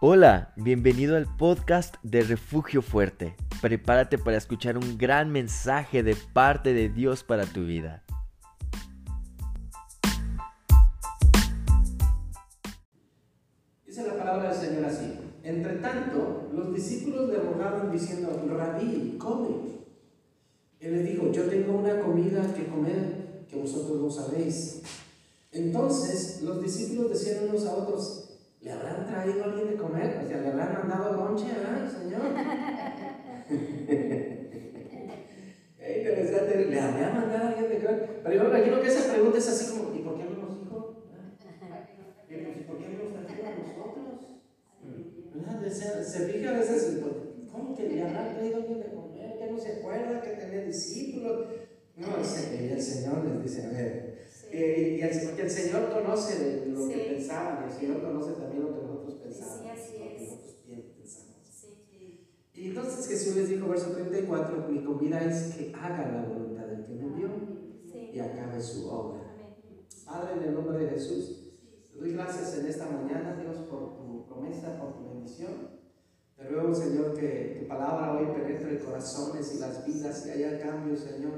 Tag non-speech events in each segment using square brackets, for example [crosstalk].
Hola, bienvenido al podcast de Refugio Fuerte. Prepárate para escuchar un gran mensaje de parte de Dios para tu vida. Se, se fija a veces, ¿cómo que le habrán traído alguien de comer? ¿Ya no se acuerda que tenía discípulos? No, el, el Señor les dice, a ver, eh, y el, porque el Señor conoce lo que pensaban, y el Señor conoce también lo que nosotros pensamos. Sí, así es. Y entonces Jesús les dijo, verso 34, mi comida es que haga la voluntad del que me envió y acabe su obra. Padre, en el nombre de Jesús, te doy gracias en esta mañana, Dios, por tu promesa, por tu bendición. Te ruego, Señor, que tu palabra hoy penetre corazones y las vidas y haya cambios, Señor.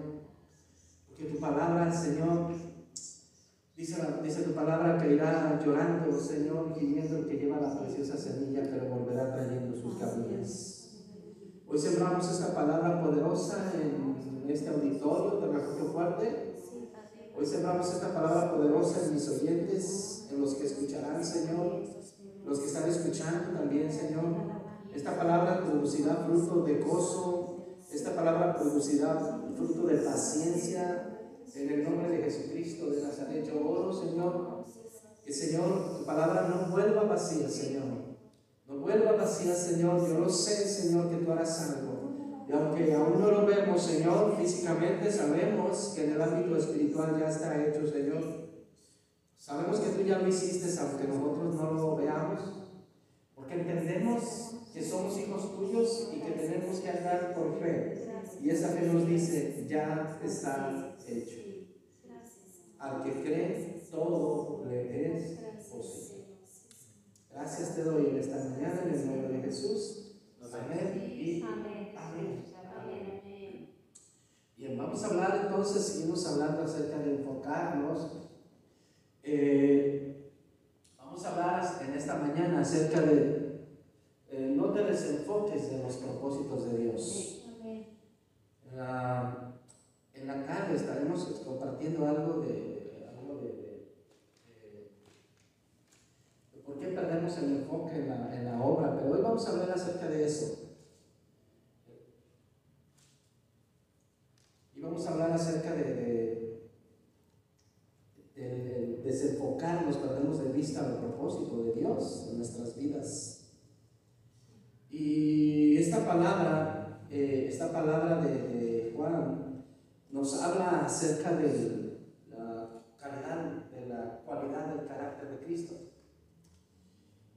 Porque tu palabra, Señor, Dice, dice, tu palabra que irá llorando, Señor, gimiendo el que lleva la preciosa semilla, pero volverá trayendo sus camillas. Hoy sembramos esta palabra poderosa en este auditorio de Refugio Fuerte. Hoy sembramos esta palabra poderosa en mis oyentes, en los que escucharán, Señor, los que están escuchando también, Señor. Esta palabra producirá fruto de gozo, esta palabra producirá fruto de paciencia, en el nombre de Jesucristo de Nazaret, yo oro, Señor, que Señor, tu palabra no vuelva vacía, Señor. No vuelva vacía, Señor. Yo lo sé, Señor, que tú harás algo. Y aunque aún no lo vemos, Señor, físicamente sabemos que en el ámbito espiritual ya está hecho, Señor. Sabemos que tú ya lo hiciste, aunque nosotros no lo veamos, porque entendemos que somos hijos tuyos y que tenemos que andar por fe. Y esa fe nos dice, ya está hecho. Al que cree, todo le es posible. Gracias te doy en esta mañana en el nombre de Jesús. Amén y amén. Bien, vamos a hablar entonces, seguimos hablando acerca de enfocarnos. Eh, vamos a hablar en esta mañana acerca de eh, no te desenfoques de los propósitos de Dios. Ah, en la tarde estaremos compartiendo algo de, algo de, por qué perdemos el enfoque en la, en la, obra, pero hoy vamos a hablar acerca de eso. Y vamos a hablar acerca de, de, de desenfocarnos, perdemos de vista propósito de Dios en nuestras vidas. Y esta palabra, eh, esta palabra de Juan nos habla acerca de la calidad, de la cualidad del carácter de Cristo.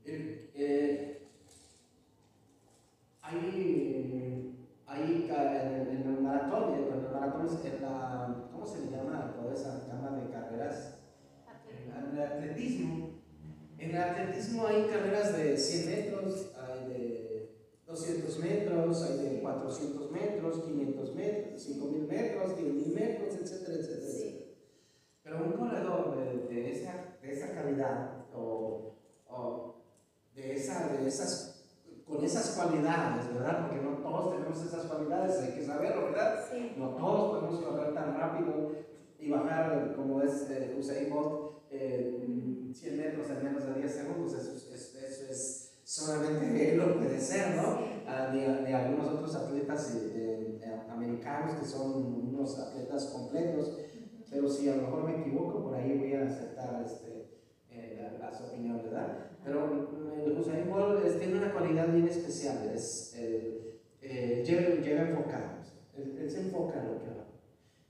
Eh, hay, hay en, el maratón, en el maratón en la, ¿cómo se le llama toda esa cama de carreras? En el atletismo. En el atletismo hay carreras de 100 metros, hay de 200 metros, hay de 400 metros, 500 metros, 5000 metros, 10000 metros, etcétera, etcétera, Pero un corredor de, esa, de esa, calidad o, de, esa, de esas, con esas cualidades, ¿verdad? Porque no todos tenemos esas cualidades, hay que saberlo, ¿verdad? No todos podemos correr tan rápido y bajar como es eh, Usain Bolt 100 eh, metros en menos de 10 segundos, eso es, eso es solamente él lo puede ser, ¿no? Ah, ni, algunos otros atletas eh, eh, americanos que son unos atletas completos, pero si a lo mejor me equivoco, por ahí voy a aceptar este, eh, las opiniones, ¿verdad? Pero el Usain Bolt tiene una cualidad bien especial, es, llega, enfocado, él, se enfoca en lo que va.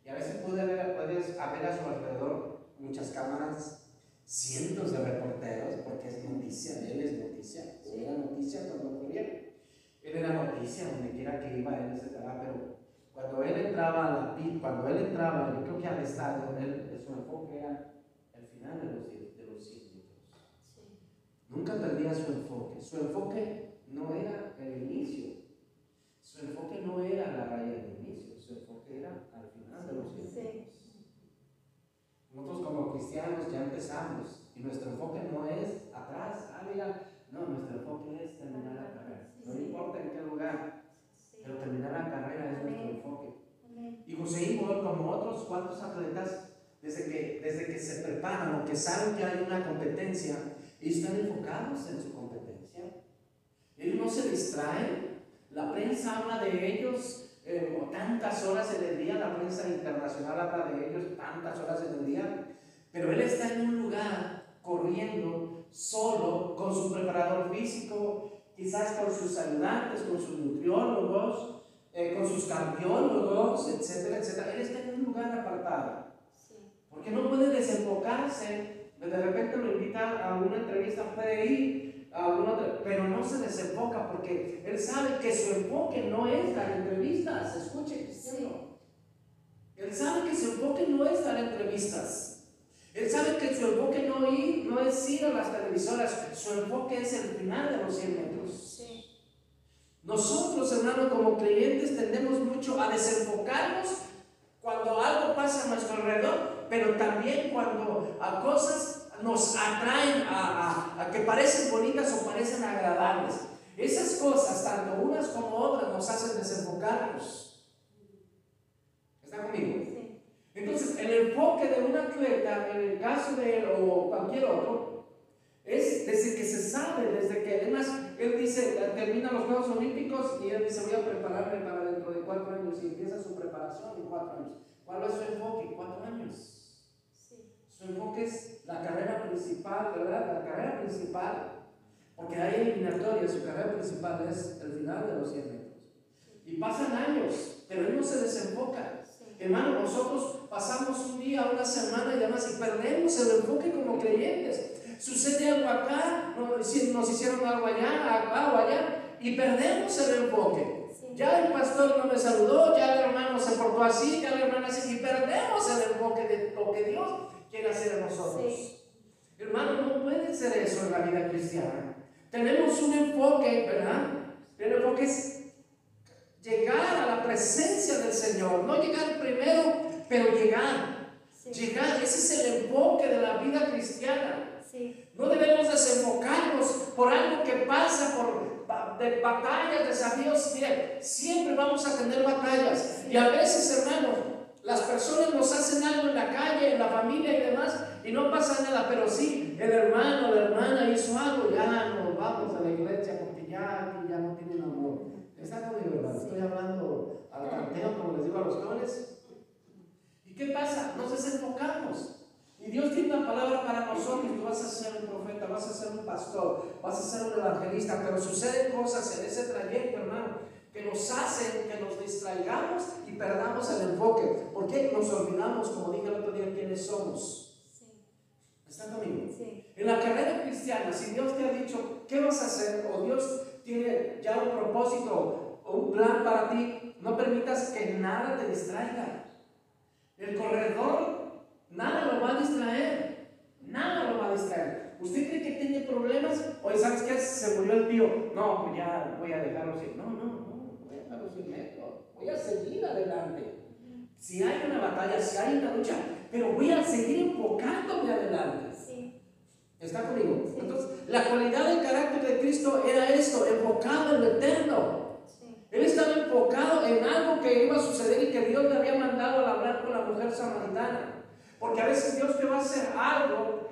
Y a veces puede haber, puedes haber a su alrededor muchas cámaras, cientos de reporteros, porque es noticia, él es noticia, él era noticia cuando corría, él era noticia donde quiera que iba, él se pero cuando él entraba a la cuando él entraba, yo creo que al estadio, él, su enfoque era el final de los, de los 100 nunca perdía su enfoque. Su enfoque no era el inicio, su enfoque no era la raya del inicio, su enfoque era al final de los tiempos. Nosotros como cristianos ya empezamos y nuestro enfoque no es atrás, ah, mira, no, nuestro enfoque es terminar la carrera. No importa en qué lugar, pero terminar la carrera es nuestro enfoque. Y José como otros cuantos atletas, desde que, desde que se preparan o que saben que hay una competencia, ellos están enfocados en su competencia. Ellos no se distraen. La prensa habla de ellos eh, tantas horas en el día, la prensa internacional habla de ellos tantas horas en el día, pero él está en un lugar corriendo solo con su preparador físico, quizás con sus ayudantes, con sus nutriólogos, eh, con sus cardiólogos, etcétera, etcétera. Él está en un lugar apartado. Porque no puede desenfocarse. De repente lo invitan a una entrevista, puede ir alguna otra, pero no se desenfoca porque él sabe que su enfoque no es dar entrevistas. Escuche, Cristiano. Él sabe que su enfoque no es dar entrevistas. Él sabe que su enfoque no, ir, no es ir a las televisoras, su enfoque es el final de los 100 metros. Nosotros, hermanos, como creyentes, tendemos mucho a desenfocarnos cuando algo pasa a nuestro alrededor, pero también cuando a cosas nos atraen a, a, que parecen bonitas o parecen agradables. Esas cosas, tanto unas como otras, nos hacen desenfocarnos. ¿Está conmigo? Entonces, el enfoque de un atleta, en el caso de él o cualquier otro, es desde que se sabe, desde que además él dice, termina los Juegos Olímpicos y él dice, voy a prepararme para dentro de cuatro años y empieza su preparación en cuatro años. ¿Cuál es su enfoque? Cuatro años. Su enfoque es la carrera principal, ¿verdad? La carrera principal. Porque hay eliminatoria, su carrera principal es el final de los 100 metros. Y pasan años, pero él no se desenfoca. Hermano, nosotros pasamos un día, una semana y demás y perdemos el enfoque como creyentes. Sucede algo acá, nos hicieron algo allá, acá o allá, y perdemos el enfoque. Ya el pastor no me saludó, ya el hermano se portó así, ya la hermana así, y perdemos el enfoque de lo que Dios quiere hacer en nosotros. Hermano, no puede ser eso en la vida cristiana. Tenemos un enfoque, ¿verdad? El enfoque es llegar a la presencia del Señor, no llegar primero, pero llegar. Llegar, ese es el enfoque de la vida cristiana. No debemos desenfocarnos por algo que pasa, por de batallas, desafíos. Mire, siempre vamos a tener batallas. Y a veces, hermanos, las personas nos hacen algo en la calle, en la familia y demás, y no pasa nada. Pero sí, el hermano, la hermana hizo algo, ya nos vamos a la iglesia porque ya, ya no tienen amor. Está conmigo, hermano. Estoy hablando al tanteo, como les digo a los jóvenes. ¿Y qué pasa? Nos desenfocamos. Y Dios tiene una palabra para nosotros. Tú vas a ser un profeta, vas a ser un pastor, vas a ser un evangelista, pero suceden cosas en ese trayecto, hermano, que nos hacen que nos distraigamos y perdamos el enfoque. ¿Por qué nos olvidamos, como dije el otro día, quiénes somos? ¿Están conmigo? Sí. En la carrera cristiana, si Dios te ha dicho qué vas a hacer, o Dios tiene ya un propósito o un plan para ti, no permitas que nada te distraiga. El corredor Nada lo va a distraer. Nada lo va a distraer. ¿Usted cree que tiene problemas? Oye, ¿sabes qué? Se murió el tío. No, pues ya voy a dejarlo así. No, no, no. Voy a seguir adelante. Si hay una batalla, si hay una lucha, pero voy a seguir enfocándome adelante. Sí. ¿Está conmigo? Entonces, la cualidad del carácter de Cristo era esto, enfocado en lo eterno. Él estaba enfocado en algo que iba a suceder y que Dios le había mandado a hablar con la mujer samaritana. Porque a veces Dios te va a hacer algo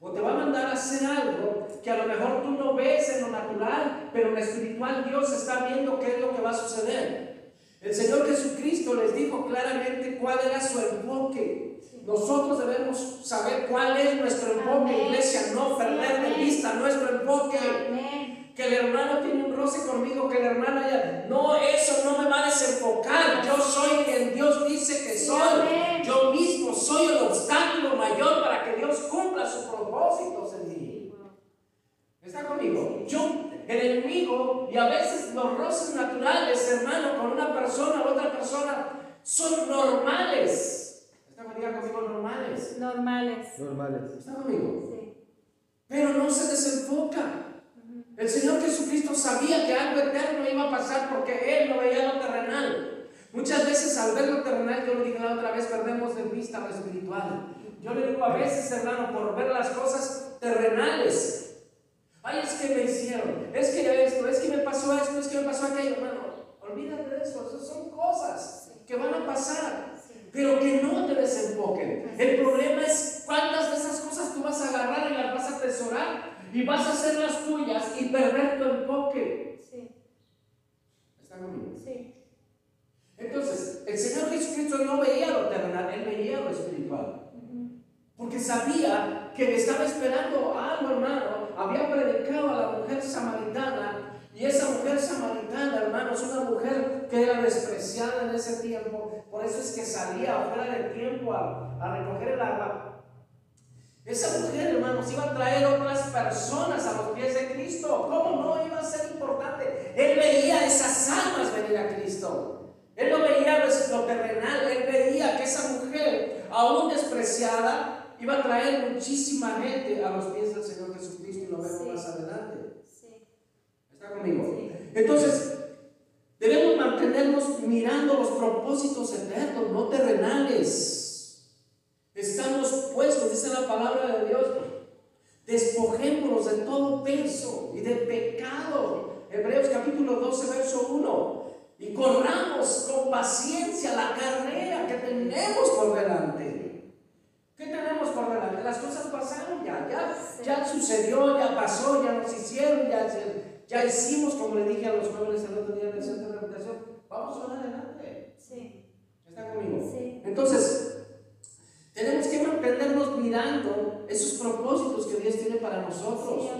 o te va a mandar a hacer algo que a lo mejor tú no ves en lo natural, pero en lo espiritual Dios está viendo qué es lo que va a suceder. El Señor Jesucristo les dijo claramente cuál era su enfoque. Nosotros debemos saber cuál es nuestro enfoque, iglesia, no perder de vista nuestro enfoque. Que el hermano tiene un roce conmigo, que la hermana ya. No, eso no me va a desenfocar. Yo soy quien Dios dice que soy. Yo mismo soy el obstáculo mayor para que Dios cumpla sus propósitos en mí. ¿Está conmigo? Yo, el enemigo, y a veces los roces naturales, hermano, con una persona u otra persona, son normales. ¿Está conmigo? Normales. Normales. Normales. ¿Está conmigo? Sí. pero no se desenfoca. El Señor Jesucristo sabía que algo eterno iba a pasar porque Él no veía lo terrenal. Muchas veces al ver lo terrenal, yo lo dije la otra vez, perdemos de vista lo espiritual. Yo le digo a veces, hermano, por ver las cosas terrenales. Ay, es que me hicieron, es que esto, es que me pasó esto, es que me pasó aquello, hermano. Olvídate de eso, esas son cosas que van a pasar, pero que no te desenfoquen. El problema es cuántas de esas cosas tú vas a agarrar y las vas a atesorar y vas a hacer las tuyas y perder tu enfoque. Sí. ¿Está conmigo? Sí. Entonces, el Señor Jesucristo no veía lo terrenal, Él veía lo espiritual. Porque sabía que le estaba esperando algo, hermano. Había predicado a la mujer samaritana. Y esa mujer samaritana, hermano, es una mujer que era despreciada en ese tiempo. Por eso es que salía afuera del tiempo a, a recoger el agua esa mujer, hermanos, iba a traer otras personas a los pies de Cristo. ¿Cómo no iba a ser importante? Él veía esas almas venir a Cristo. Él no veía lo terrenal, él veía que esa mujer, aún despreciada, iba a traer muchísima gente a los pies del Señor Jesucristo y lo vemos más adelante. ¿Está conmigo? Entonces, debemos mantenernos mirando los propósitos eternos, no terrenales. Estamos puestos, dice la palabra de Dios, despojémonos de todo peso y de pecado. Hebreos capítulo 12, verso 1. Y corramos con paciencia la carrera que tenemos por delante. ¿Qué tenemos por delante? Las cosas pasaron ya, ya, ya sucedió, ya pasó, ya nos hicieron, ya, ya hicimos, como le dije a los jóvenes el otro día en el centro de rehabilitación, vamos a adelante. Sí. ¿Está conmigo? Sí. Entonces, tenemos que mantenernos mirando esos propósitos que Dios tiene para nosotros.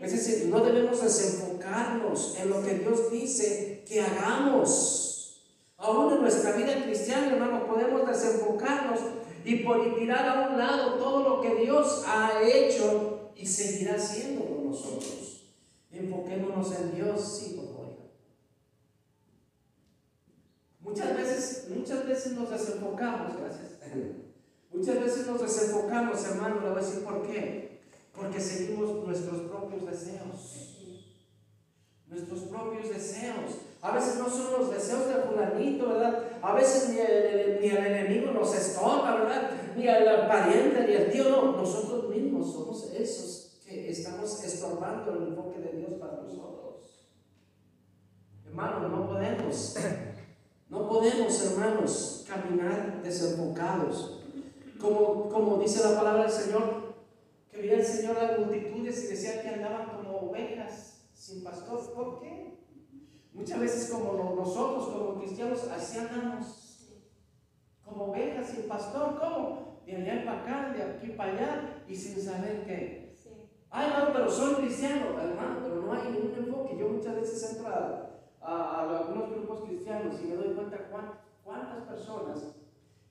es decir, no debemos desenfocarnos en lo que Dios dice que hagamos. Aún en nuestra vida cristiana, hermano, podemos desenfocarnos y, por, tirar a un lado todo lo que Dios ha hecho y seguirá haciendo con nosotros. Enfoquémonos en Dios, sí, por favor. Muchas veces, muchas veces nos desenfocamos, gracias. Muchas veces nos desenfocamos, hermano, le voy a decir por qué. Porque seguimos nuestros propios deseos. Nuestros propios deseos. A veces no son los deseos del fulanito, ¿verdad? A veces ni el, ni el enemigo nos estorba, ¿verdad? Ni el pariente, ni el tío, no. Nosotros mismos somos esos que estamos estorbando el enfoque de Dios para nosotros. Hermano, no podemos, [clears throat] no podemos, hermanos, caminar desenfocados. Como, como dice la palabra del Señor, que veía el Señor a las multitudes y decía que andaban como ovejas sin pastor. ¿Por qué? Muchas veces como nosotros, como cristianos, así andamos. Como ovejas sin pastor. ¿Cómo? De allá para acá, de aquí para allá, y sin saber qué. Ay, hermano, pero soy cristiano, hermano, pero no hay ningún enfoque. Yo muchas veces entro a, a, algunos grupos cristianos y me doy cuenta cuántas personas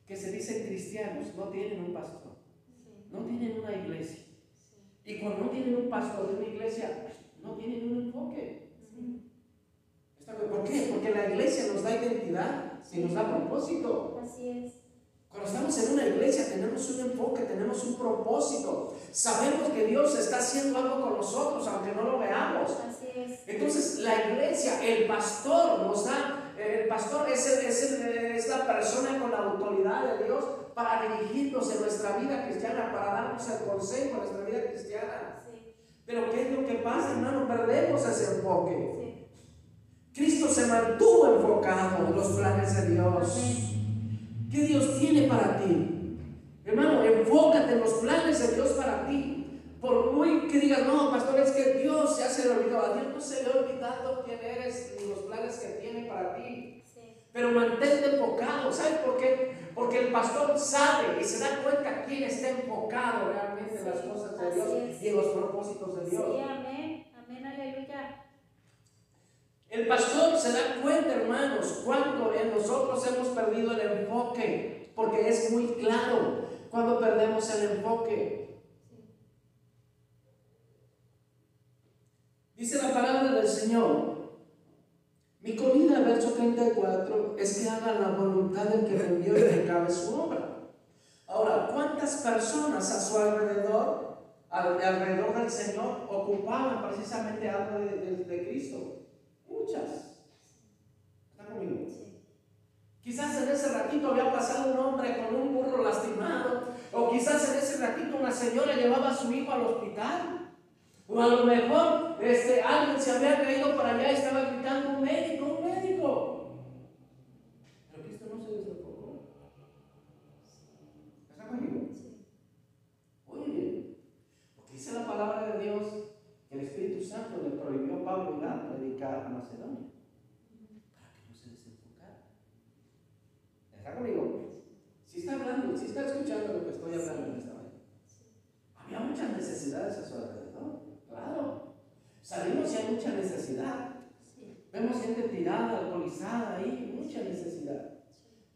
que se dicen cristianos no tienen un pastor, no tienen una iglesia. Y cuando no tienen un pastor de una iglesia, no tienen un enfoque. ¿Por qué? Porque la iglesia nos da identidad y nos da propósito. Así es. Cuando estamos en una iglesia tenemos un enfoque, tenemos un propósito. Sabemos que Dios está haciendo algo con nosotros, aunque no lo veamos. Así es. Entonces la iglesia, el pastor nos da el pastor es, es, la persona con la autoridad de Dios para dirigirnos en nuestra vida cristiana, para darnos el consejo en nuestra vida cristiana. Pero ¿qué es lo que pasa, hermano? Perdemos ese enfoque. Cristo se mantuvo enfocado en los planes de Dios. ¿Qué Dios tiene para ti? Hermano, enfócate en los planes de Dios para ti. Por muy que digas, no, pastor, es que Dios ya se le olvidó. A Dios no se le ha olvidado quién eres ni los planes que tiene para ti. Pero mantente enfocado. ¿Sabes por qué? Porque el pastor sabe y se da cuenta quién está enfocado realmente en las cosas de Dios y en los propósitos de Dios. Sí, amén. Amén, aleluya. El pastor se da cuenta, hermanos, cuando en nosotros hemos perdido el enfoque. Porque es muy claro cuando perdemos el enfoque. Dice la palabra del Señor. Mi comida, verso 34, es que haga la voluntad del que me envió y que acabe su obra. Ahora, ¿cuántas personas a su alrededor alrededor del Señor ocupaban precisamente algo de, Cristo. Muchas. ¿Están conmigo? Quizás en ese ratito había pasado un hombre con un burro lastimado, o quizás en ese ratito una señora llevaba a su hijo al hospital, o a lo mejor este, alguien se había caído para allá y estaba gritando un médico. Pero Cristo no se desenfocó. ¿Está conmigo? Oye, porque dice la palabra de Dios que el Espíritu Santo le prohibió a Pablo ir a predicar a Macedonia. ¿Está conmigo? Si está hablando, si está escuchando lo que estoy hablando en esta mañana. Había muchas necesidades a su alrededor, claro. Salimos y hay Vemos gente tirada, alcoholizada ahí, mucha necesidad.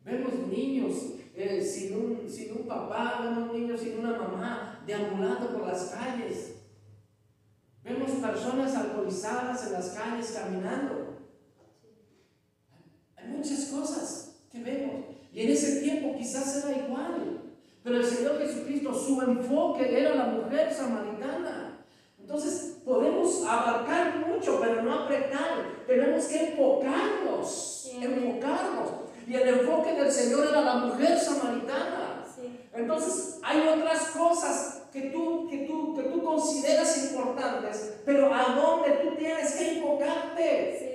Vemos niños eh, sin, un, sin un papá, vemos niños sin una mamá, deambulando por las calles. Vemos personas alcoholizadas en las calles caminando. Hay muchas cosas que vemos. Y en ese tiempo quizás era igual. Pero el Señor Jesucristo, su enfoque era la mujer samaritana. Entonces podemos abarcar mucho, pero no apretar. Tenemos que enfocarnos, enfocarnos. Y el enfoque del Señor era la mujer samaritana. Entonces hay otras cosas que tú, que, tú, que tú consideras importantes, pero a dónde tú tienes que enfocarte.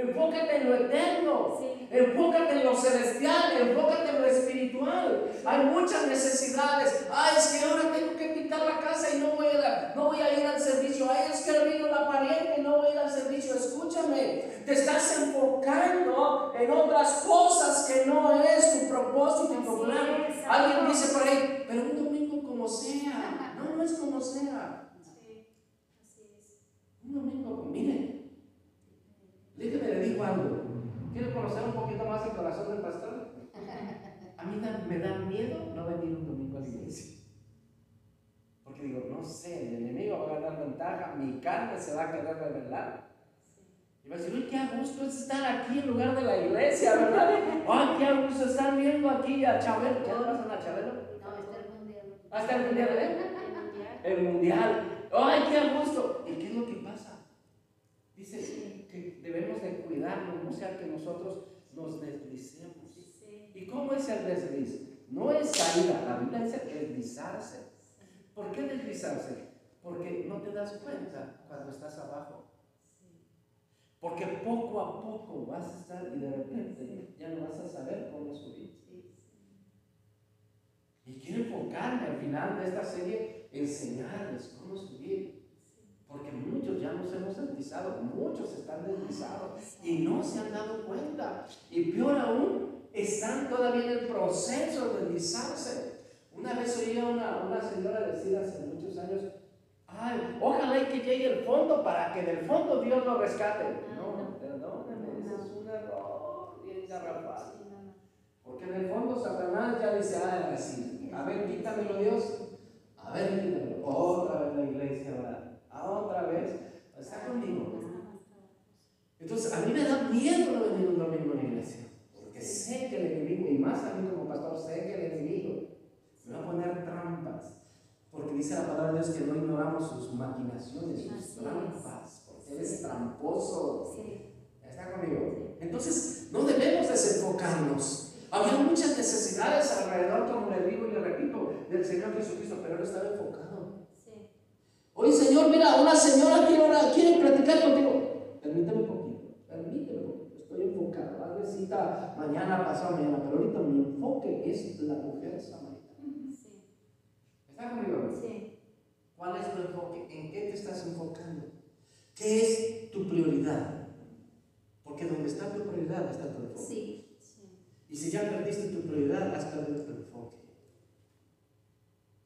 Enfócate en lo eterno, enfócate en lo celestial, enfócate en lo espiritual. Hay muchas necesidades. Ay, es que ahora tengo que pintar la casa y no voy a, no voy a ir al servicio. Ay, es que vino la pariente y no voy a ir al servicio. Escúchame, te estás enfocando en otras cosas que no es tu propósito y tu plan. Alguien dice por ahí, pero un domingo como sea. No, no es como sea. Un domingo, miren. Algo. ¿Quiere conocer un poquito más el corazón del pastor? A mí me da miedo no venir un domingo a la iglesia. Porque digo, no sé, el enemigo va a ganar ventaja, mi carne se va a querer revelar. Y va a decir, uy, qué a gusto es estar aquí en lugar de la iglesia, ¿verdad? Ay, qué a gusto estar viendo aquí a Chabelo. ¿Qué le pasa a Chabelo? No, está el mundial. ¿Hasta el mundial, eh? El mundial. Ay, qué a gusto. ¿Y qué es lo que pasa? Dice, que debemos de cuidarnos, no sea que nosotros nos deslicemos. ¿Y cómo es el desliz? No es caída, la Biblia dice deslizarse. ¿Por qué deslizarse? Porque no te das cuenta cuando estás abajo. Porque poco a poco vas a estar y de repente ya no vas a saber cómo subir. Y quiero enfocarme al final de esta serie, enseñarles cómo subir. Porque muchos ya nos hemos deslizado, muchos están deslizados y no se han dado cuenta. Y peor aún, están todavía en el proceso de deslizarse. Una vez oí a una, una señora decir hace muchos años, ay, ojalá y que llegue el fondo para que del fondo Dios lo rescate. No, perdóname, ese es un error bien garrafal. Porque en el fondo Satanás ya dice, ah, así, a ver, quítamelo Dios, a ver, quítamelo. Otra vez la iglesia, ¿verdad? otra vez, está conmigo. Entonces, a mí me da miedo no venir un domingo a la iglesia, porque sé que el enemigo, y más a mí como pastor, sé que el enemigo me va a poner trampas, porque dice la palabra de Dios que no ignoramos sus maquinaciones, sus trampas, porque Él es tramposo. ¿Está conmigo? Entonces, no debemos desenfocarnos. Había muchas necesidades alrededor, como le digo y le repito, del Señor Jesucristo, pero Él estaba enfocado. Oye, Señor, mira, una señora quiere, quiere platicar contigo. Permíteme un poquito. Estoy enfocado. Tal vez cita mañana, pasado mañana, pero ahorita mi enfoque es la mujer samaritana. Sí. ¿Está conmigo? Sí. ¿Cuál es tu enfoque? ¿En qué te estás enfocando? ¿Qué es tu prioridad? Porque donde está tu prioridad está tu enfoque. Sí. sí. Y si ya perdiste tu prioridad, has perdido tu enfoque.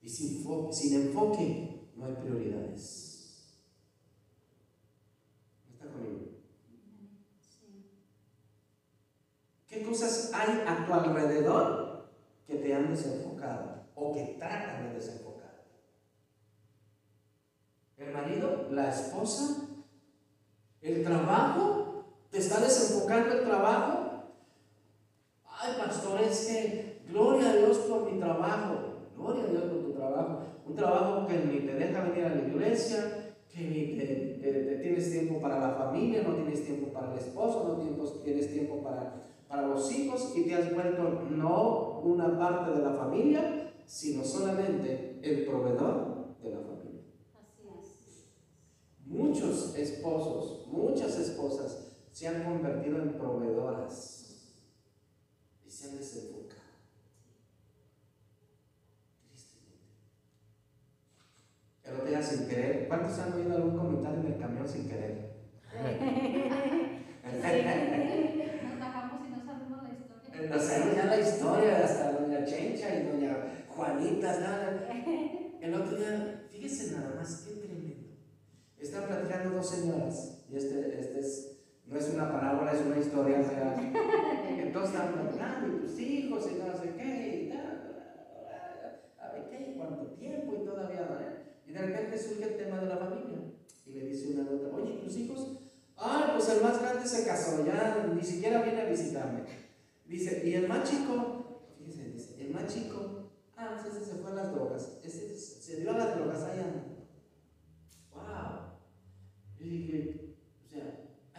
Y sin, sin enfoque no hay prioridades. ¿Está conmigo? ¿Qué cosas hay a tu alrededor que te han desenfocado o que tratan de desenfocar? ¿El marido? ¿La esposa? ¿El trabajo? ¿Te está desenfocando el trabajo? Ay, pastor, es que gloria a Dios por mi trabajo. Gloria a Dios por tu trabajo. Un trabajo que ni te deja ir a la iglesia, que, tienes tiempo para la familia, no tienes tiempo para el esposo, no tienes, tienes tiempo para, para los hijos y te has vuelto no una parte de la familia, sino solamente el proveedor de la familia. Muchos esposos, muchas esposas se han convertido en proveedoras y se han desenfocado. Tristemente. El otro día sin querer, ¿cuántos han oído algún comentario en el camión sin querer? [laughs] [laughs] Nos bajamos y no sabemos la historia. Ya la historia, hasta doña Chencha y doña Juanita, nada. El otro día, fíjese nada más, qué tremendo. Están platicando dos señoras, y este, este es no es una parábola, es una historia real. Entonces están platicando, y tus hijos, y no sé qué, y a ver qué, cuánto tiempo, y todavía. Y de repente surge el tema de la familia. Y le dice una a otra, oye, ¿tus hijos? Ah, pues el más grande se casó, ya ni siquiera viene a visitarme. Dice, ¿y el más chico? Fíjense, dice, el más chico, ah, pues ese se fue a las drogas, ese se dio a las drogas, allá ¡Wow! Yo dije,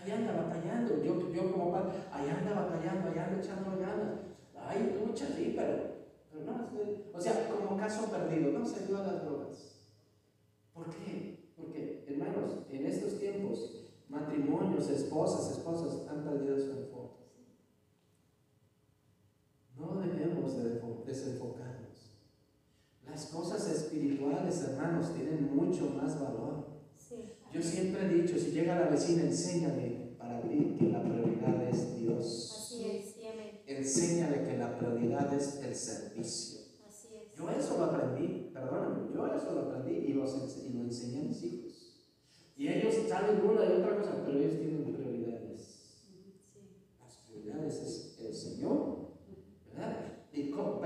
allá anda batallando. Yo, yo como padre, allá anda batallando, allá anda echando ganas. Ay, lucha, sí, pero, pero no, o sea, como caso perdido, no se dio a las drogas. ¿Por qué? Porque, hermanos, en estos tiempos, matrimonios, esposas, esposas han perdido su enfoque. No debemos de desenfocarnos. Las cosas espirituales, hermanos, tienen mucho más valor. Yo siempre he dicho, si llega la vecina, enséñale para ti que la prioridad es Dios. Así es, Enséñale que la prioridad es el servicio. Así es. Yo eso lo aprendí, perdóname, yo eso lo aprendí y, lo enseñé a mis hijos. Y ellos salen una y otra cosa, pero ellos tienen prioridades. Las prioridades es el Señor, ¿verdad? ¿Y cómo,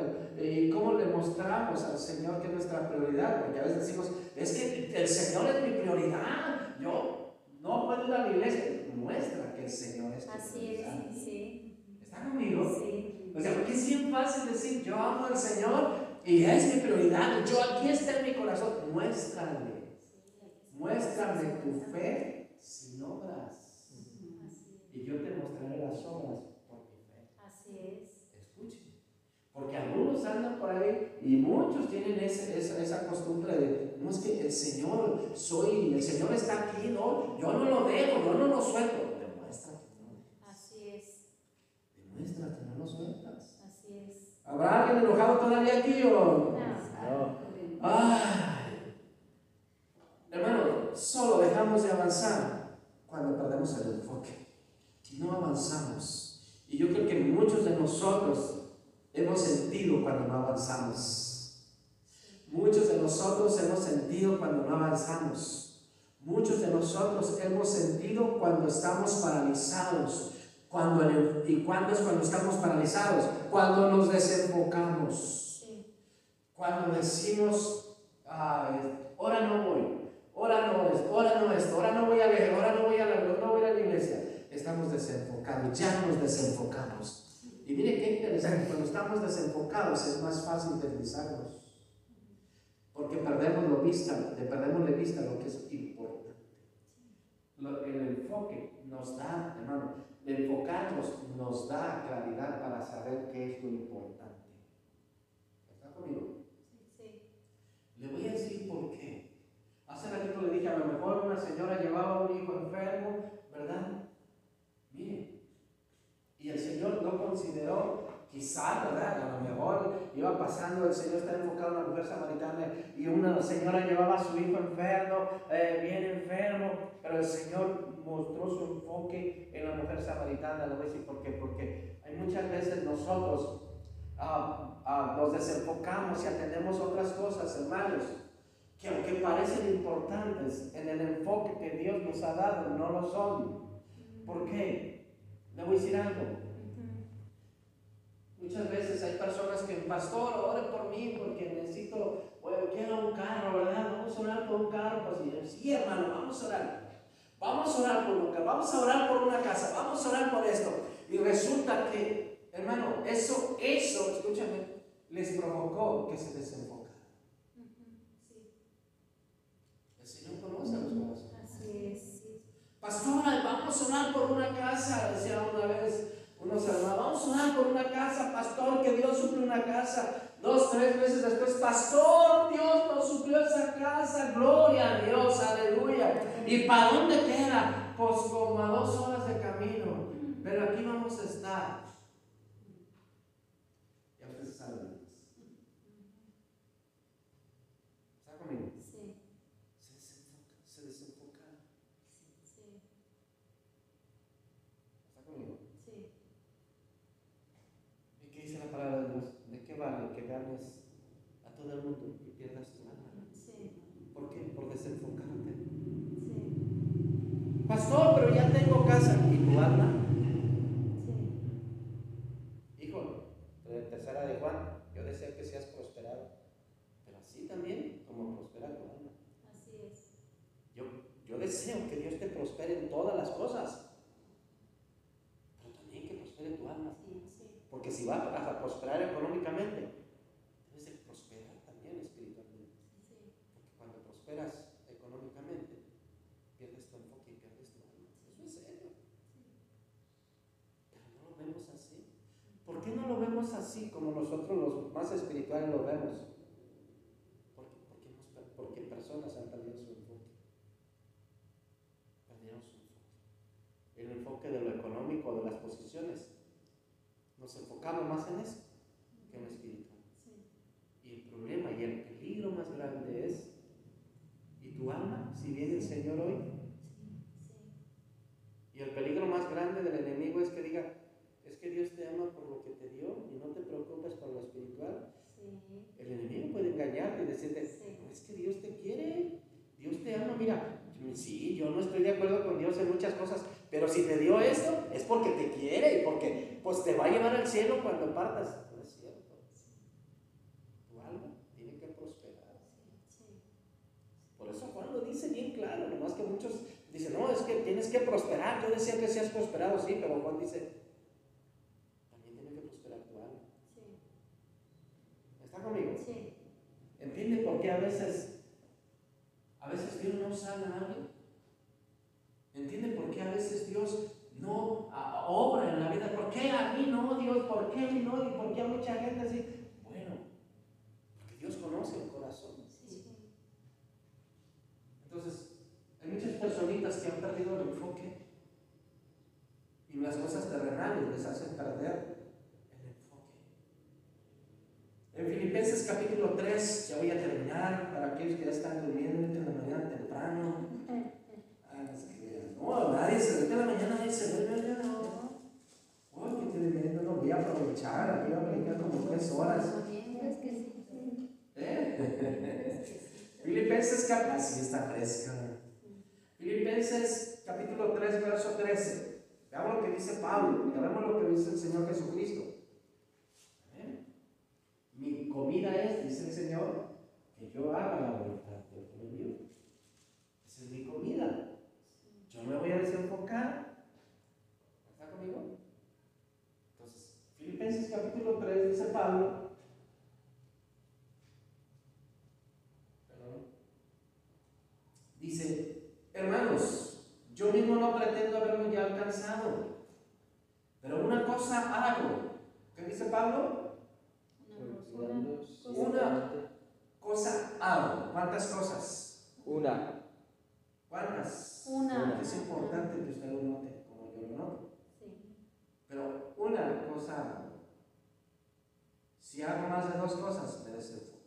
¿Y cómo, le mostramos al Señor que es nuestra prioridad? Porque a veces decimos, es que el Señor es mi prioridad. Yo no puedo ir a la iglesia. Muestra que el Señor es tu Así prioridad. es, sí. ¿Está conmigo? Sí. O sea, porque es bien fácil decir, yo amo al Señor y es mi prioridad. Yo aquí está en mi corazón. Muéstrale. Muéstrame tu fe sin obras. Y yo te mostraré las obras por mi fe. Así es. Porque algunos andan por ahí y muchos tienen esa, esa, costumbre de, no es que el Señor soy, el Señor está aquí, no, yo no lo dejo, yo no lo suelto. Demuestra que no Así es. Demuestra que no lo sueltas. Así es. ¿Habrá alguien enojado todavía aquí o no? Ay. Hermano, solo dejamos de avanzar cuando perdemos el enfoque. No avanzamos. Y yo creo que muchos de nosotros hemos sentido cuando no avanzamos. Muchos de nosotros hemos sentido cuando no avanzamos. Muchos de nosotros hemos sentido cuando estamos paralizados. Cuando ¿Y cuándo es cuando estamos paralizados? Cuando nos desenfocamos. Cuando decimos, ahora no voy, ahora no es, ahora no es, ahora no voy a ver, ahora no voy a la, no voy a la iglesia. Estamos desenfocados, ya nos desenfocamos. Y mire qué interesante, cuando estamos desenfocados es más fácil deslizarnos. Porque perdemos lo vista, le perdemos de vista lo que es importante. el enfoque nos da, hermano, enfocarnos nos da claridad para saber qué es lo importante. ¿Está conmigo? Sí. Le voy a decir por qué. Hace ratito le dije, a lo mejor una señora llevaba un hijo enfermo, ¿verdad? El Señor no consideró, quizá, ¿verdad? A lo mejor iba pasando, el Señor está enfocado en la mujer samaritana y una señora llevaba a su hijo enfermo, eh, bien enfermo, pero el Señor mostró su enfoque en la mujer samaritana. Lo voy a decir por qué, porque hay muchas veces nosotros ah, ah, nos desenfocamos y atendemos otras cosas, hermanos, que aunque parecen importantes en el enfoque que Dios nos ha dado, no lo son. ¿Por qué? Le voy a decir algo. Muchas veces hay personas que, pastor, ore por mí porque necesito, quiero un carro, ¿verdad? Vamos a orar por un carro. Pues, sí, hermano, vamos a orar. Vamos a orar por un carro, vamos a orar por una casa, vamos a orar por esto. Y resulta que, hermano, eso, eso, escúchame, les provocó que se desenfocaran. Vamos a orar por una casa, decía una vez unos hermanos, vamos a orar por una casa, pastor, que Dios suple una casa. Dos, tres meses después, pastor, Dios nos suplió esa casa, gloria a Dios, aleluya. ¿Y para dónde queda? Pues como a dos horas de camino. Pero aquí vamos a estar. Ya ustedes saben. ¿Está conmigo? Sí. Se desenfoca, se desenfoca. Sí. ¿Está conmigo? Sí. ¿Y qué dice la palabra de Dios? ¿De qué vale que ganes a todo el mundo y pierdas tu alma? Sí. ¿Por qué? Por desenfocarte. Sí. Pastor, pero ya tengo casa. ¿Y tu alma? deseo que Dios te prospere en todas las cosas, pero también que prospere tu alma. Porque si vas a prosperar económicamente, debes de prosperar también espiritualmente. Porque cuando prosperas económicamente, pierdes tu enfoque y pierdes tu alma. Eso es serio. Pero no lo vemos así. ¿Por así como nosotros los más espirituales lo vemos? Porque, porque, porque personas han perdido su el enfoque de lo económico, de las posiciones. Nos enfocamos más en eso que en lo espiritual. Y el problema y el peligro más grande es, ¿y tu alma si viene el Señor hoy? Y el peligro más grande del enemigo es que diga, es que Dios te ama por lo que te dio preocupes por lo espiritual. El enemigo puede engañarte y decirte, es que Dios te quiere, Dios te ama, mira, sí, yo no estoy de acuerdo con Dios en muchas cosas, pero si te dio esto, es porque te quiere y porque pues te va a llevar al cielo cuando partas. No es cierto. Tu alma tiene que prosperar. Por eso Juan lo dice bien claro, nomás que muchos dicen, no, es que tienes que prosperar. Yo decía que seas prosperado, sí, pero Juan dice, también tiene que prosperar tu alma. ¿Está conmigo? Sí. ¿Entiende por qué a veces, a veces Dios no sana a alguien? ¿Entiende por qué a veces Dios no obra en la vida? ¿Por qué a mí no, Dios? ¿Por qué a mí no? ¿Y por qué a mucha gente así? Bueno, porque Dios conoce el corazón. Entonces, hay muchas personitas que han perdido el enfoque y las cosas terrenales les hacen perder el enfoque. En Filipenses capítulo 3, ya voy a terminar para aquellos que ya están durmiendo en la mañana temprano. No, nadie se ve en la mañana, nadie se ve, no. Oh, qué tremendo, no voy a aprovechar, aquí voy a predicar como tres horas. ¿Eh? Así está fresca. Filipenses capítulo 3, verso 13. Veamos lo que dice Pablo, veamos lo que dice el Señor Jesucristo. Mi comida es, dice el Señor, que yo haga la voluntad del mío. Esa es mi comida. Yo me voy a desenfocar. ¿Está conmigo? Entonces, Filipenses capítulo 3 dice Pablo. Dice, hermanos, yo mismo no pretendo haberlo ya alcanzado, pero una cosa hago. ¿Qué dice Pablo? Una, cosa hago. ¿Cuántas cosas? Una. ¿Cuántas? Una. Es importante que usted lo note, como yo lo noto. Sí. Pero una cosa, si hago más de dos cosas, me desenfoco.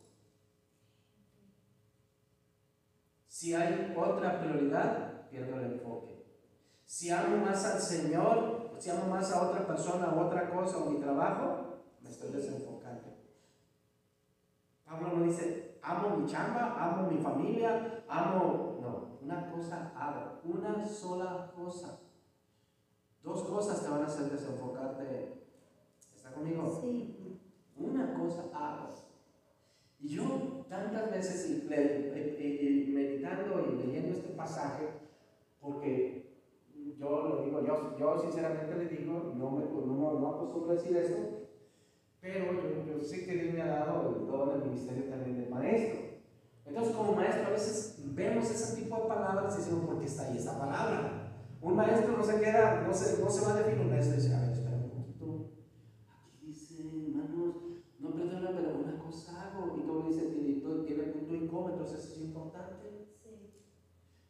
Si hay otra prioridad, pierdo el enfoque. Si amo más al Señor, si amo más a otra persona, a otra cosa o mi trabajo, me estoy desenfocando. Pablo no dice, amo mi chamba, amo mi familia, amo, no, una cosa hago, una sola cosa. Dos cosas te van a hacer desenfocarte. ¿Está conmigo? Sí. Una cosa hago. Y yo tantas veces meditando y leyendo este pasaje, porque yo lo digo, yo, yo sinceramente le digo, no, me, no, no acostumbro a decir esto, pero yo, yo, sé que Dios me ha dado el don del ministerio también de maestro. Entonces, como maestro, a veces vemos ese tipo de palabras y decimos, ¿por qué está ahí esa palabra? Un maestro no se queda, no se, no se va definir un maestro y dice, a ver, espera un poquito. Aquí dice, hermanos, no perdona, pero una cosa hago. Y como dice, tiene, tiene punto y coma, entonces es importante. Sí.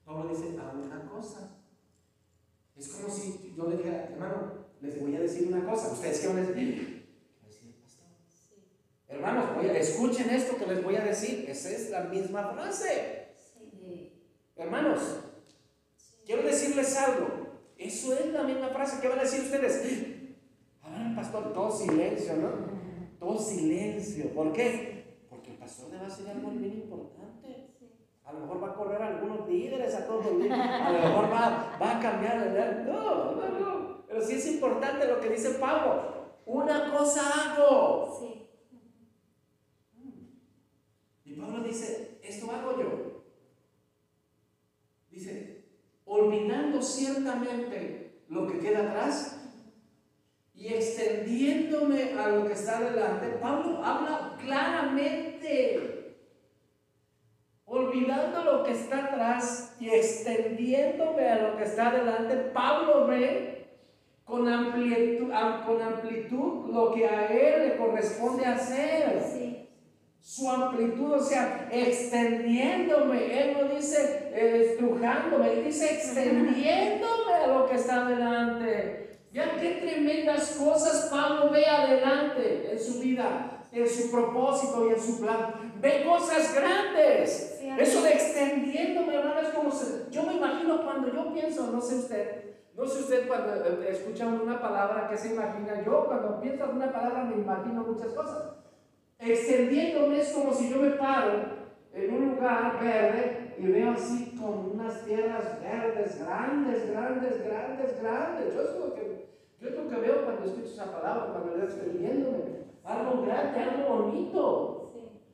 Pablo dice, hago una cosa. Es como si yo le dijera, hermano, les voy a decir una cosa. ¿Ustedes qué van a decir? Hermanos, escuchen esto que les voy a decir. Esa es la misma frase. Hermanos, quiero decirles algo. Eso es la misma frase. ¿Qué van a decir ustedes? A ver, pastor, todo silencio, ¿no? Todo silencio. ¿Por qué? Porque el pastor le va a decir algo bien importante. A lo mejor va a correr a algunos líderes, a todos los líderes. A lo mejor va, va a cambiar. No, no, no. Pero sí es importante lo que dice Pablo. Una cosa hago. Sí. Y Pablo dice, esto hago yo. Dice, olvidando ciertamente lo que queda atrás y extendiéndome a lo que está delante, Pablo habla claramente, olvidando lo que está atrás y extendiéndome a lo que está delante, Pablo ve con amplitud, con amplitud lo que a él le corresponde hacer. Sí su amplitud, o sea, extendiéndome. Él no dice eh, estrujándome, él dice extendiéndome a lo que está delante. Ya qué tremendas cosas Pablo ve adelante en su vida, en su propósito y en su plan. Ve cosas grandes. Eso de extendiéndome, hermano, es como yo me imagino cuando yo pienso, no sé usted, no sé usted cuando eh, escucha una palabra, ¿qué se imagina? Yo cuando pienso en una palabra me imagino muchas cosas. Extendiéndome es como si yo me paro en un lugar verde y veo así con unas tierras verdes, grandes, grandes, grandes, grandes. Yo es lo que, yo es lo que veo cuando escucho esa palabra, cuando veo extendiéndome. Algo grande, algo bonito.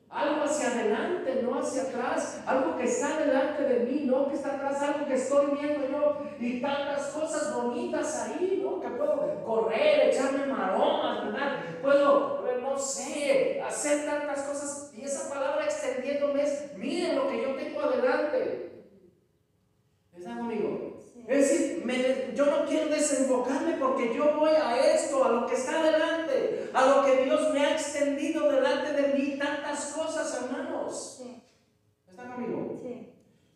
Algo hacia adelante, no hacia atrás. Algo que está delante de mí, no que está atrás. Algo que estoy viendo yo. Y tantas cosas bonitas ahí, ¿no? Que puedo correr, echarme maromas, ¿verdad? Puedo, no sé, hacer tantas cosas. Y esa palabra extendiéndome es, miren lo que yo tengo adelante. ¿Están conmigo? Es decir, yo no quiero desenfocarme porque yo voy a esto, a lo que está delante, a lo que Dios me ha extendido delante de mí, tantas cosas, hermanos. ¿Están conmigo? Sí.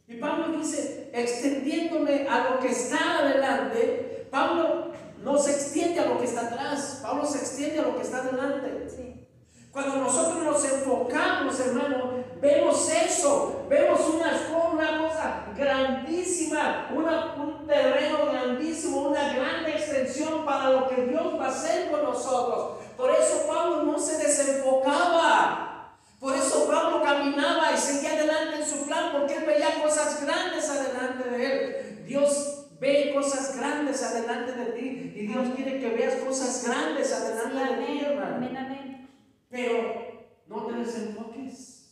Y Pablo dice, extendiéndome a lo que está adelante, Pablo no se extiende a lo que está atrás, Pablo se extiende a lo que está adelante. Sí. Cuando nosotros nos enfocamos, hermano, vemos eso, vemos una, una cosa grandísima, un terreno grandísimo, una gran extensión para lo que Dios va a hacer con nosotros. Por eso Pablo no se desenfocaba. Por eso Pablo caminaba y seguía adelante en su plan, porque él veía cosas grandes adelante de él. Dios ve cosas grandes adelante de ti y Dios quiere que veas cosas grandes adelante de ti, hermano. Pero no te desenfoques.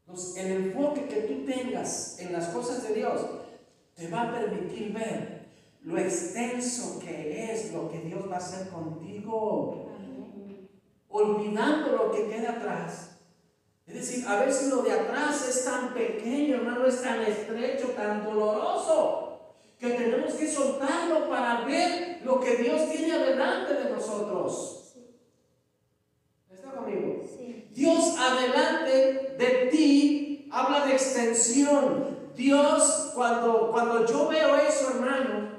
Entonces, el enfoque que tú tengas en las cosas de Dios te va a permitir ver lo extenso que es lo que Dios va a hacer contigo. Olvidando lo que queda atrás. Es decir, a veces lo de atrás es tan pequeño, hermano, es tan estrecho, tan doloroso, que tenemos que soltarlo para ver lo que Dios tiene adelante de nosotros. Dios adelante de ti habla de extensión. Dios, cuando, cuando yo veo eso, hermano,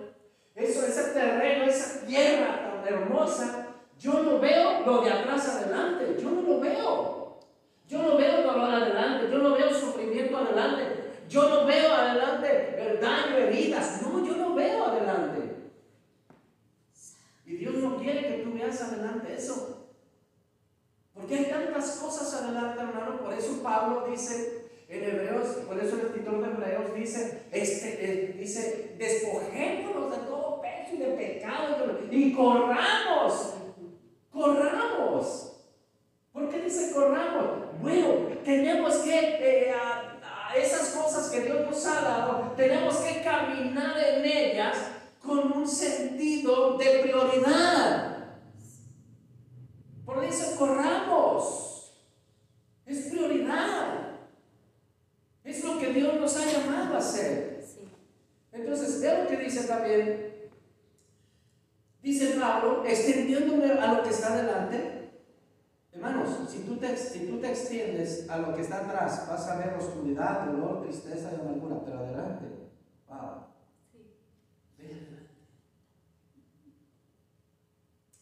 eso, ese terreno, esa tierra tan hermosa, yo no veo lo de atrás adelante, yo no lo veo. Yo no veo dolor adelante, yo no veo sufrimiento adelante, yo no veo adelante daño, heridas, no, yo no veo adelante. Y Dios no quiere que tú veas adelante eso. Porque hay tantas cosas adelante, hermano. Por eso Pablo dice en Hebreos, por eso el escritor de Hebreos dice, este, eh, dice, despojémonos de todo peso y de pecado y corramos, corramos. ¿Por qué dice corramos? Bueno, tenemos que, eh, a esas cosas que Dios nos ha dado, tenemos que caminar en ellas con un sentido de prioridad. Por eso corramos. Es prioridad. Es lo que Dios nos ha llamado a hacer. también, dice Pablo, extendiéndome a lo que está delante. Hermanos, si tú, te, si tú te extiendes a lo que está atrás, vas a ver oscuridad, dolor, tristeza y amargura, pero adelante, wow.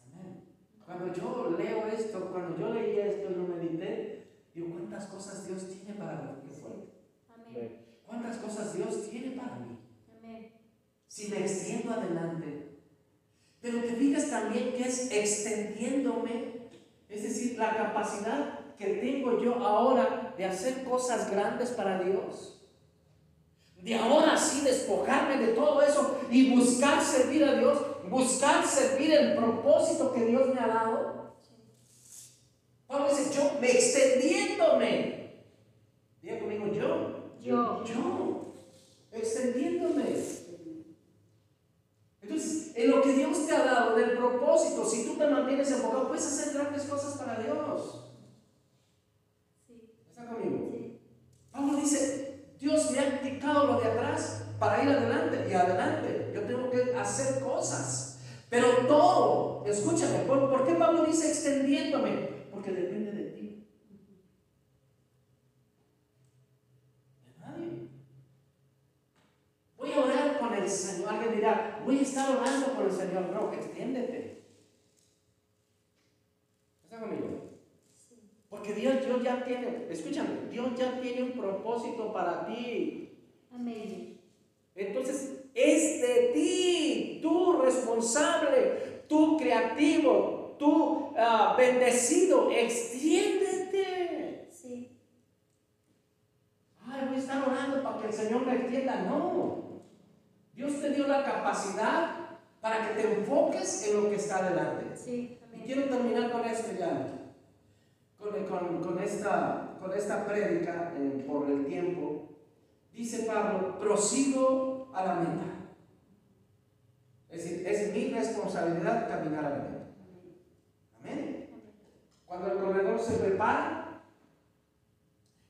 Amén. Cuando yo leo esto, cuando yo leí esto y lo medité, digo, ¿cuántas cosas Dios tiene para mí? Amén. ¿Cuántas cosas Dios tiene para mí? Amén. Si me extiendo adelante. Fijas también que es extendiéndome, es decir, la capacidad que tengo yo ahora de hacer cosas grandes para Dios. De ahora sí despojarme de todo eso y buscar servir a Dios, buscar servir el propósito que Dios me ha dado. Pablo dice, yo me extendiéndome. Diga conmigo, yo. Yo. Yo. Extendiéndome. Entonces, en lo que Dios te ha dado, del propósito, si tú te mantienes enfocado, puedes hacer grandes cosas para Dios. Sí. ¿Está conmigo? Pablo dice, Dios me ha indicado lo de atrás para ir adelante y adelante. Yo tengo que hacer cosas. Pero todo, escúchame, ¿por, ¿por qué Pablo dice extendiéndome? Porque depende Señor. Alguien dirá, voy a estar orando por el Señor. No, extiéndete. ¿Está conmigo? Porque Dios, Dios ya tiene, escúchame, Dios ya tiene un propósito para ti. Amén. Entonces, es de ti, tú responsable, tú creativo, tú uh, bendecido, extiéndete. Sí. Ay, voy a estar orando para que el Señor me extienda. No. Dios te dio la capacidad para que te enfoques en lo que está delante. Sí, y quiero terminar con esto ya. Con, esta, con esta prédica eh, por el tiempo. Dice Pablo, prosigo a la meta. Es decir, es mi responsabilidad caminar a la meta. Amén. Cuando el corredor se prepara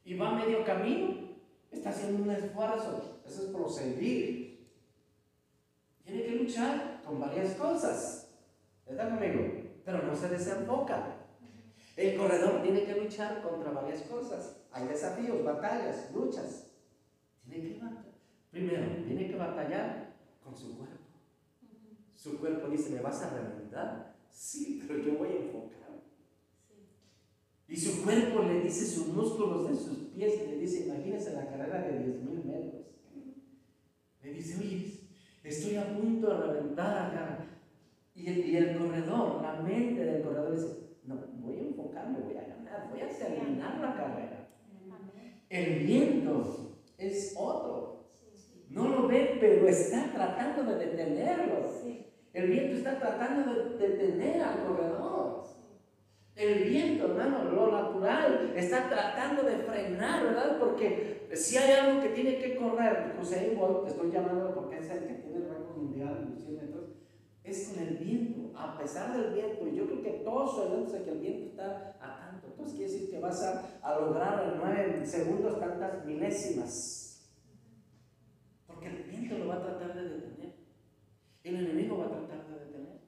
y va medio camino, está haciendo un esfuerzo. Eso es proseguir. Tiene que luchar con varias cosas. ¿Está conmigo? Pero no se desenfoca. El corredor tiene que luchar contra varias cosas. Hay desafíos, batallas, luchas. Tiene que Primero, tiene que batallar con su cuerpo. Su cuerpo dice, ¿me vas a reventar? Sí, pero yo voy a enfocar. Y su cuerpo le dice, sus músculos de sus pies, le dice, imagínese la carrera de 10.000 metros. Le dice, oye, Estoy a punto de reventar acá. Y el, y el corredor, la mente del corredor dice, no, voy a enfocarme, voy a ganar, voy a terminar la carrera. El viento es otro. No lo ve, pero está tratando de detenerlo. El viento está tratando de detener al corredor. El viento, hermano, lo natural, está tratando de frenar, ¿verdad? Porque si hay algo que tiene que correr, José Bolt, te estoy llamando porque es el que tiene el récord mundial en los 100 metros, es con el viento, a pesar del viento. Y yo creo que todos sabemos que el viento está a tanto. Entonces quiere decir que vas a, lograr en 9 segundos tantas milésimas. Porque el viento lo va a tratar de detener. El enemigo va a tratar de detener.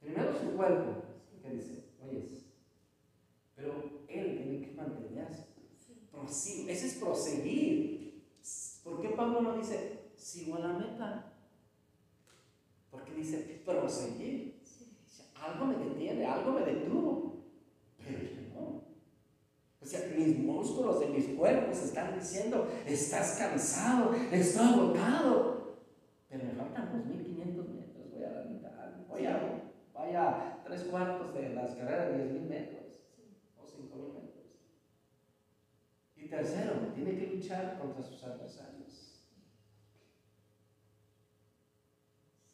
Primero su cuerpo dice, oye, pero él tiene que mantenerse. Ese es proseguir. ¿Por qué Pablo no dice, sigo a la meta? Porque dice, proseguir. Algo me detiene, algo me detuvo. Pero yo no. O sea, mis músculos de mis cuerpos están diciendo, estás cansado, estoy agotado. Pero me faltan 2.500 metros, voy a la mitad, voy a vaya tres cuartos de las carreras de 10.000 metros o 5.000 metros. Y tercero, tiene que luchar contra sus adversarios.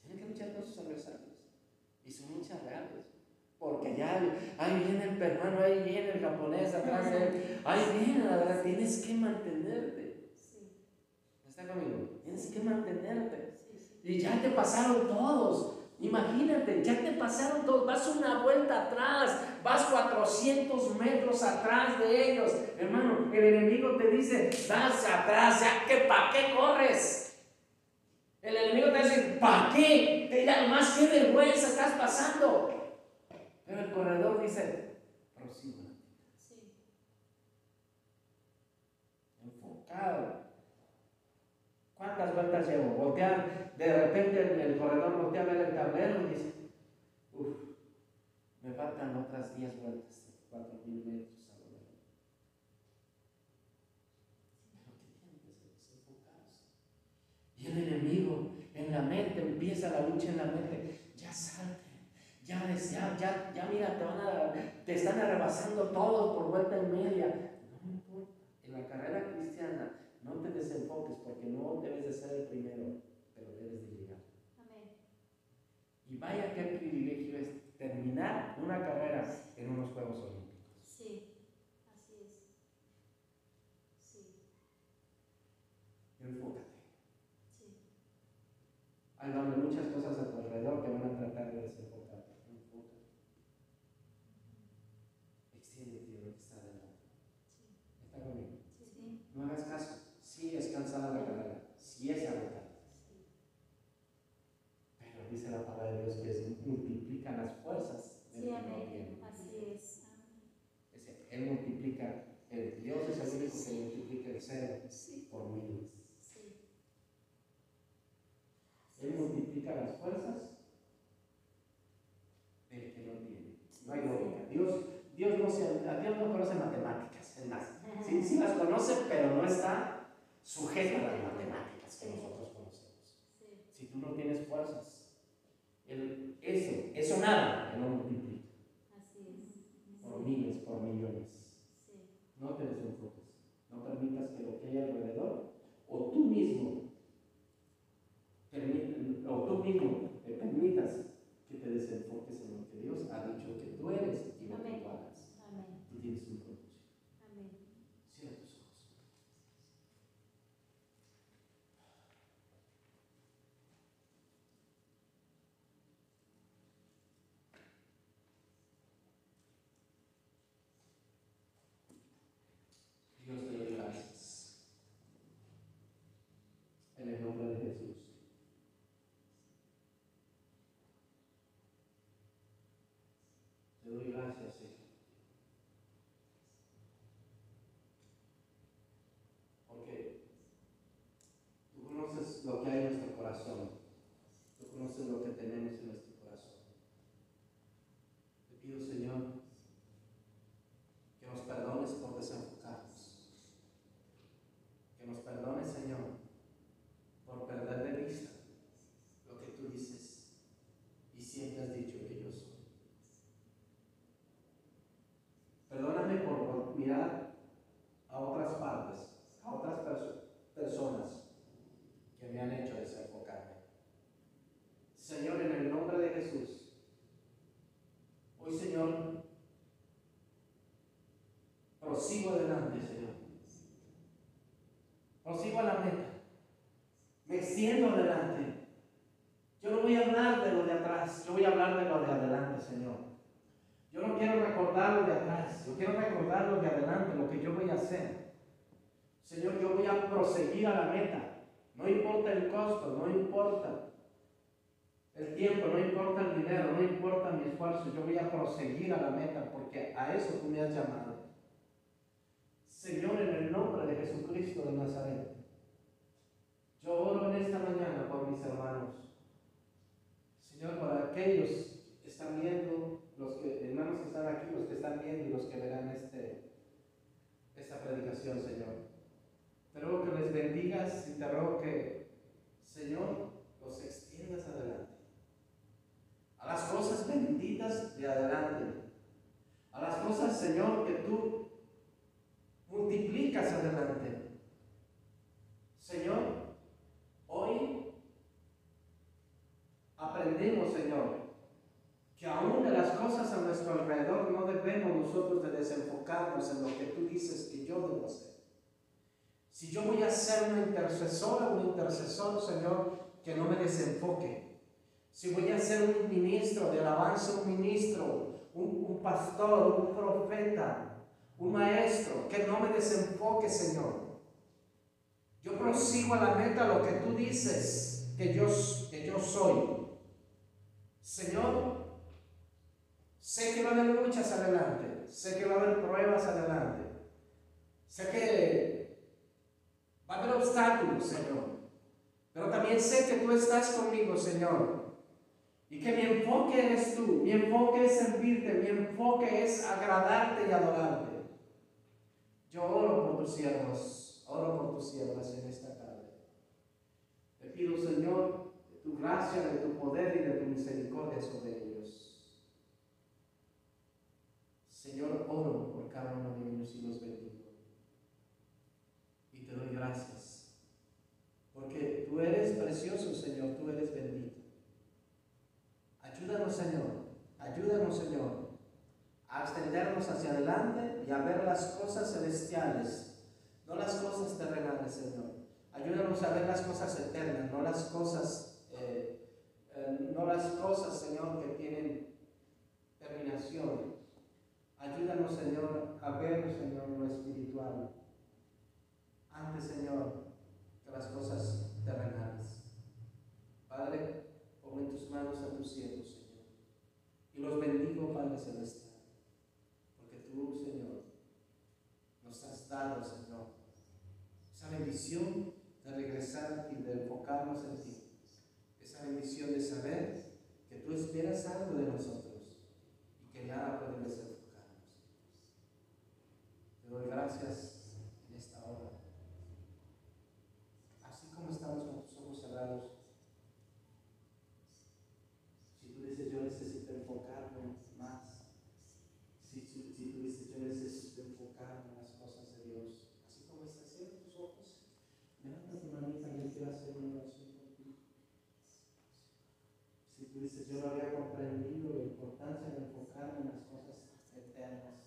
Tiene que luchar contra sus adversarios. Y son luchas reales. Porque ya ahí viene el peruano, ahí viene el japonés atrás de él, ahí viene, la verdad, tienes que mantenerte. ¿Está conmigo? Tienes que mantenerte. Y ya te pasaron todos. Imagínate, ya te pasaron todos, vas una vuelta atrás, vas 400 metros atrás de ellos. Hermano, el enemigo te dice, vas atrás, ya que para qué corres. El enemigo te dice, ¿para qué? Te dirá, más qué vergüenza estás pasando. Pero el corredor dice, prosigo. Sí. Enfocado. ¿Cuántas vueltas llevo? Voltear, de repente el, corredor voltea a ver el tablero y dice, uff, me faltan otras 10 vueltas, 4 mil metros. Y el enemigo en la mente, empieza la lucha en la mente, ya salte, ya, ya, ya, ya mira, te, van a, te están arrebasando todos por vuelta y media. No importa, en la carrera cristiana no te desenfoques porque no debes de ser el primero, pero debes de llegar. Amén. Y vaya qué privilegio es terminar una carrera en unos Juegos Olímpicos. Sí. Hay muchas cosas a tu alrededor que van a tratar de desenfocarte. Extiende lo que está adelante. ¿Está conmigo? No hagas caso. Sí es cansada la carrera. Sí es agotable. Pero dice la palabra de Dios que multiplica las fuerzas del sí, amén. Así es. Él multiplica. El Dios es el único que multiplica el cero por miles. Él multiplica las fuerzas del que no tiene. No hay lógica. Dios, Dios no se, a Dios no conoce matemáticas, es más. Sí, sí las conoce, pero no está sujeto a las matemáticas que nosotros conocemos. Si tú no tienes fuerzas, el, eso, eso nada, que no multiplica. Por millones. No te desenfoques. No permitas que lo que hay alrededor, o tú mismo, o tú mismo te permitas que te desenfoques en lo que Dios ha dicho que tú eres adelante. Señor, hoy aprendemos, Señor, que aún de las cosas a nuestro alrededor no debemos nosotros de desenfocarnos en lo que tú dices que yo debo hacer. Si yo voy a ser una intercesora, un intercesor, Señor, que no me desenfoque. Si voy a ser un ministro de alabanza, un ministro, un, un pastor, un profeta, un maestro, que no me desenfoque, Señor. Yo prosigo a la meta lo que tú dices que yo, que yo soy. Señor, sé que va a haber luchas adelante, sé que va a haber pruebas adelante, sé que va a haber obstáculos, Señor, pero también sé que tú estás conmigo, Señor. Y que mi enfoque eres tú, mi enfoque es servirte, mi enfoque es agradarte y adorarte. Yo oro por tus siervos, oro por tus siervas en esta tarde. Te pido, Señor, de tu gracia, de tu poder y de tu misericordia sobre ellos. Señor, oro por cada uno de ellos y los bendigo. Y te doy gracias. Porque tú eres precioso, Señor, tú eres bendito. Ayúdanos, Señor. Ayúdanos, Señor, a extendernos hacia adelante y a ver las cosas celestiales, no las cosas terrenales, Señor. Ayúdanos a ver las cosas eternas, no las cosas, eh, eh, no las cosas, Señor, que tienen terminación. Ayúdanos, Señor, a ver, Señor, lo espiritual. Antes, Señor, que las cosas terrenales. Padre, en tus manos a tus siervos, Señor. Y los bendigo, Padre Celestial. Señor, nos has dado, Señor, esa bendición de regresar y de enfocarnos en ti. Esa bendición de saber que tú esperas algo de nosotros y que nada puede desenfocarnos. Te doy gracias en esta hora. Así como estamos con tus ojos cerrados, si tú dices yo necesito enfocarme más, si, si, si tú dices yo necesito enfocarme en las cosas de Dios, así como estás cierra tus ojos, levanta tu manita y yo quiero hacer una oración contigo. Si tú dices yo no había comprendido la importancia de enfocarme en las cosas eternas,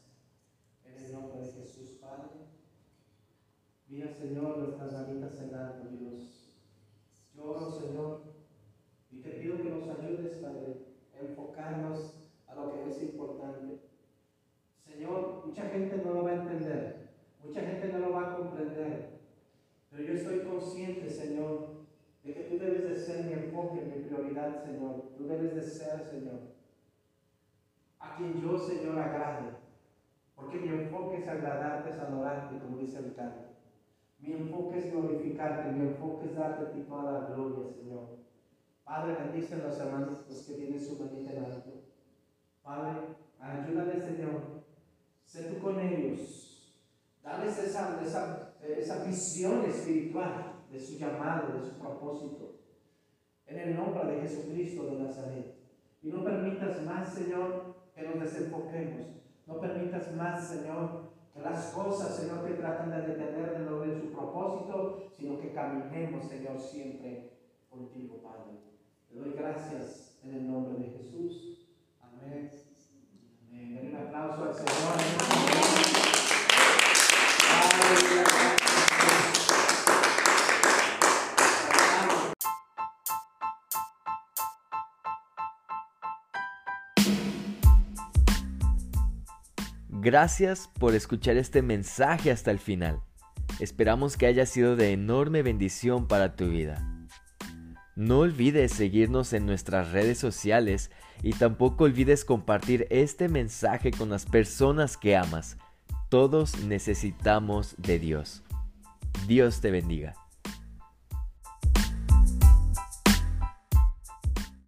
en el nombre de Jesús Padre, mira Señor nuestras manitas en alto Dios. Yo oro Señor y te pido que nos ayudes Padre a enfocarnos a lo que es importante. Señor, mucha gente no lo va a entender, mucha gente no lo va a comprender, pero yo estoy consciente, Señor, de que tú debes de ser mi enfoque, mi prioridad, Señor. Tú debes de ser, Señor, a quien yo, Señor, agrade. Porque mi enfoque es agradarte, es adorarte, como dice el canto. Mi enfoque es glorificarte, mi enfoque es darte a ti toda la gloria, Señor. Padre, bendice a los hermanos los que tienen su manita en alto. Padre, ayúdale, Señor. Sé tú con ellos. Dales esa, esa, esa visión espiritual de su llamado, de su propósito. En el nombre de Jesucristo de Nazaret. Y no permitas más, Señor, que nos desenfoquemos. No permitas más, Señor, las cosas, Señor, que tratan de detener de de su propósito, sino que caminemos, Señor, siempre contigo, Padre. Te doy gracias en el nombre de Jesús. Amén. Amén. Un aplauso al Señor. Gracias por escuchar este mensaje hasta el final. Esperamos que haya sido de enorme bendición para tu vida. No olvides seguirnos en nuestras redes sociales y tampoco olvides compartir este mensaje con las personas que amas. Todos necesitamos de Dios. Dios te bendiga.